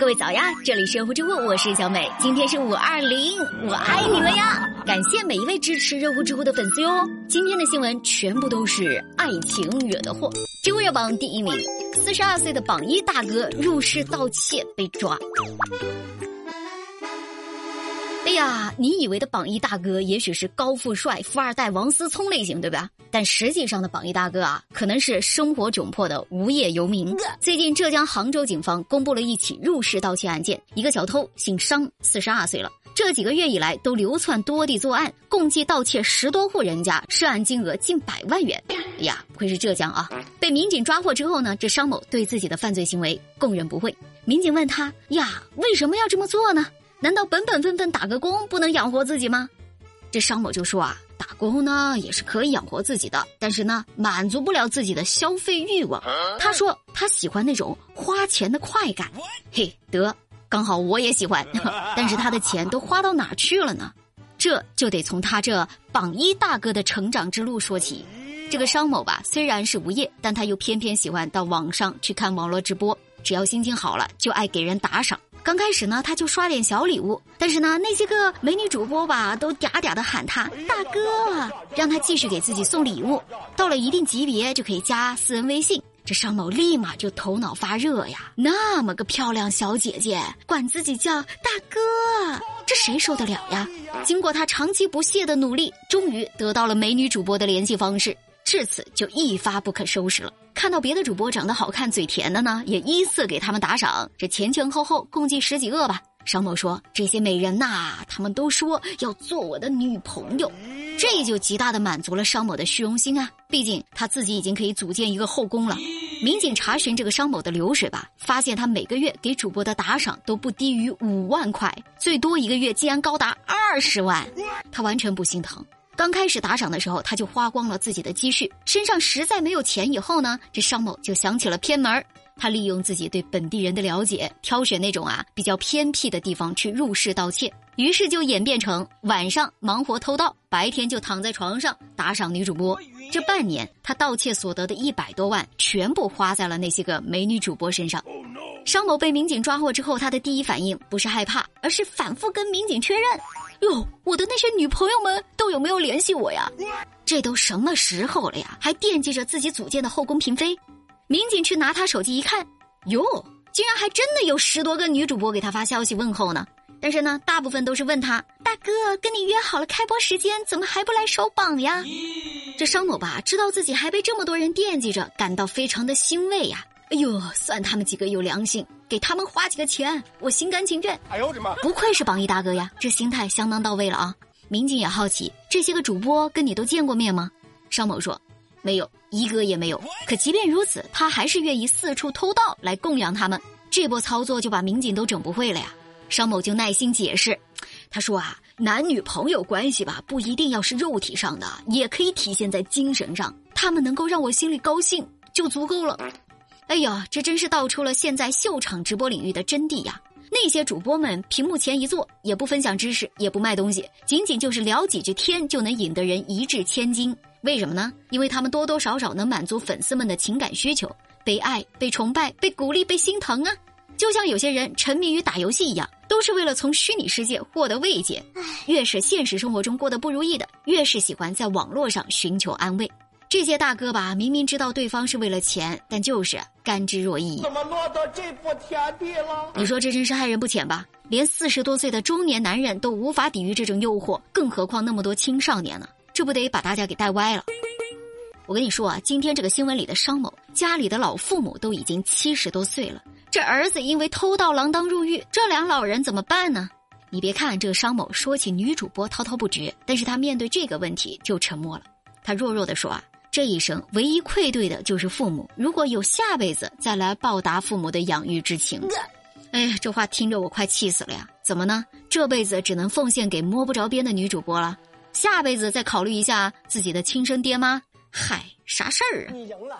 各位早呀，这里是热乎知乎，我是小美。今天是五二零，我爱你们呀！感谢每一位支持热乎知乎的粉丝哟。今天的新闻全部都是爱情惹的祸。知乎热榜第一名，四十二岁的榜一大哥入室盗窃被抓。哎呀，你以为的榜一大哥也许是高富帅、富二代王思聪类型，对吧？但实际上的榜一大哥啊，可能是生活窘迫的无业游民。最近，浙江杭州警方公布了一起入室盗窃案件，一个小偷姓商，四十二岁了，这几个月以来都流窜多地作案，共计盗窃十多户人家，涉案金额近百万元。哎呀，不愧是浙江啊！被民警抓获之后呢，这商某对自己的犯罪行为供认不讳。民警问他呀，为什么要这么做呢？难道本本分分打个工不能养活自己吗？这商某就说啊，打工呢也是可以养活自己的，但是呢满足不了自己的消费欲望。他说他喜欢那种花钱的快感。嘿，得，刚好我也喜欢，但是他的钱都花到哪去了呢？这就得从他这榜一大哥的成长之路说起。这个商某吧，虽然是无业，但他又偏偏喜欢到网上去看网络直播，只要心情好了，就爱给人打赏。刚开始呢，他就刷点小礼物，但是呢，那些个美女主播吧，都嗲嗲的喊他大哥，让他继续给自己送礼物。到了一定级别就可以加私人微信，这商某立马就头脑发热呀！那么个漂亮小姐姐，管自己叫大哥，这谁受得了呀？经过他长期不懈的努力，终于得到了美女主播的联系方式，至此就一发不可收拾了。看到别的主播长得好看、嘴甜的呢，也依次给他们打赏。这前前后后共计十几个吧。商某说：“这些美人呐，他们都说要做我的女朋友，这就极大的满足了商某的虚荣心啊。毕竟他自己已经可以组建一个后宫了。”民警查询这个商某的流水吧，发现他每个月给主播的打赏都不低于五万块，最多一个月竟然高达二十万。他完全不心疼。刚开始打赏的时候，他就花光了自己的积蓄，身上实在没有钱。以后呢，这商某就想起了偏门他利用自己对本地人的了解，挑选那种啊比较偏僻的地方去入室盗窃。于是就演变成晚上忙活偷盗，白天就躺在床上打赏女主播。这半年，他盗窃所得的一百多万，全部花在了那些个美女主播身上。商某被民警抓获之后，他的第一反应不是害怕，而是反复跟民警确认。哟，我的那些女朋友们都有没有联系我呀？这都什么时候了呀，还惦记着自己组建的后宫嫔妃？民警去拿他手机一看，哟，竟然还真的有十多个女主播给他发消息问候呢。但是呢，大部分都是问他大哥，跟你约好了开播时间，怎么还不来守榜呀？这商某吧，知道自己还被这么多人惦记着，感到非常的欣慰呀。哎呦，算他们几个有良心，给他们花几个钱，我心甘情愿。哎呦我的妈！不愧是榜一大哥呀，这心态相当到位了啊！民警也好奇，这些个主播跟你都见过面吗？商某说，没有，一个也没有。可即便如此，他还是愿意四处偷盗来供养他们。这波操作就把民警都整不会了呀。商某就耐心解释，他说啊，男女朋友关系吧，不一定要是肉体上的，也可以体现在精神上。他们能够让我心里高兴，就足够了。哎呀，这真是道出了现在秀场直播领域的真谛呀！那些主播们屏幕前一坐，也不分享知识，也不卖东西，仅仅就是聊几句天，就能引得人一掷千金。为什么呢？因为他们多多少少能满足粉丝们的情感需求，被爱、被崇拜、被鼓励、被心疼啊！就像有些人沉迷于打游戏一样，都是为了从虚拟世界获得慰藉。越是现实生活中过得不如意的，越是喜欢在网络上寻求安慰。这些大哥吧，明明知道对方是为了钱，但就是甘之若饴。怎么落到这步田地了？你说这真是害人不浅吧？连四十多岁的中年男人都无法抵御这种诱惑，更何况那么多青少年呢？这不得把大家给带歪了？我跟你说啊，今天这个新闻里的商某家里的老父母都已经七十多岁了，这儿子因为偷盗锒铛入狱，这俩老人怎么办呢？你别看这个商某说起女主播滔滔不绝，但是他面对这个问题就沉默了。他弱弱的说啊。这一生唯一愧对的就是父母，如果有下辈子再来报答父母的养育之情。哎，这话听着我快气死了呀！怎么呢？这辈子只能奉献给摸不着边的女主播了，下辈子再考虑一下自己的亲生爹妈？嗨，啥事儿啊？你赢了。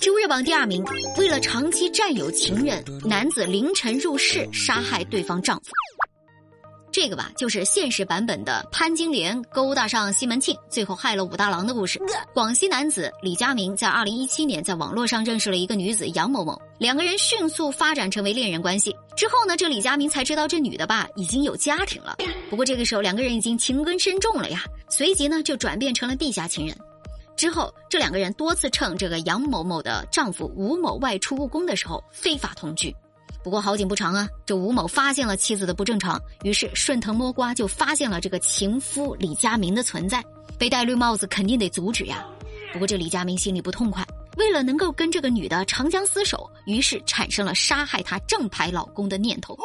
知乎热榜第二名，为了长期占有情人，男子凌晨入室杀害对方丈夫。这个吧，就是现实版本的潘金莲勾搭上西门庆，最后害了武大郎的故事。广西男子李佳明在二零一七年在网络上认识了一个女子杨某某，两个人迅速发展成为恋人关系。之后呢，这李佳明才知道这女的吧已经有家庭了。不过这个时候两个人已经情根深重了呀，随即呢就转变成了地下情人。之后这两个人多次趁这个杨某某的丈夫吴某外出务工的时候非法同居。不过好景不长啊，这吴某发现了妻子的不正常，于是顺藤摸瓜就发现了这个情夫李佳明的存在，被戴绿帽子肯定得阻止呀。不过这李佳明心里不痛快，为了能够跟这个女的长相厮守，于是产生了杀害她正牌老公的念头。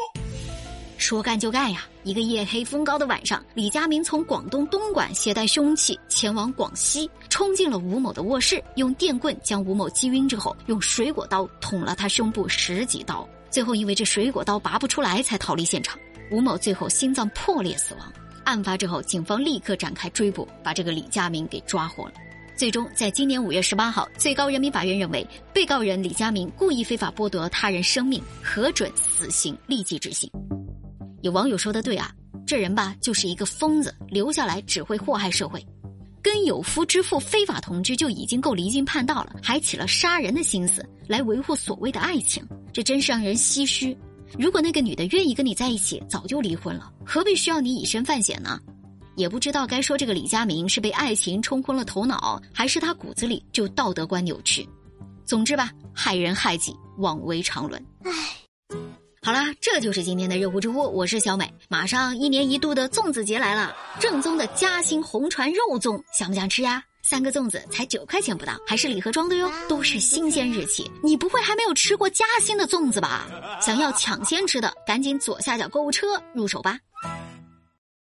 说干就干呀！一个夜黑风高的晚上，李佳明从广东东莞携带凶器前往广西，冲进了吴某的卧室，用电棍将吴某击晕之后，用水果刀捅了他胸部十几刀。最后因为这水果刀拔不出来，才逃离现场。吴某最后心脏破裂死亡。案发之后，警方立刻展开追捕，把这个李佳明给抓获了。最终，在今年五月十八号，最高人民法院认为，被告人李佳明故意非法剥夺他人生命，核准死刑立即执行。有网友说的对啊，这人吧就是一个疯子，留下来只会祸害社会。跟有夫之妇非法同居就已经够离经叛道了，还起了杀人的心思来维护所谓的爱情，这真是让人唏嘘。如果那个女的愿意跟你在一起，早就离婚了，何必需要你以身犯险呢？也不知道该说这个李佳明是被爱情冲昏了头脑，还是他骨子里就道德观扭曲。总之吧，害人害己，枉为常伦。唉。好啦，这就是今天的热乎知乎，我是小美。马上一年一度的粽子节来了，正宗的嘉兴红船肉粽，想不想吃呀？三个粽子才九块钱不到，还是礼盒装的哟，都是新鲜日期。你不会还没有吃过嘉兴的粽子吧？想要抢先吃的，赶紧左下角购物车入手吧。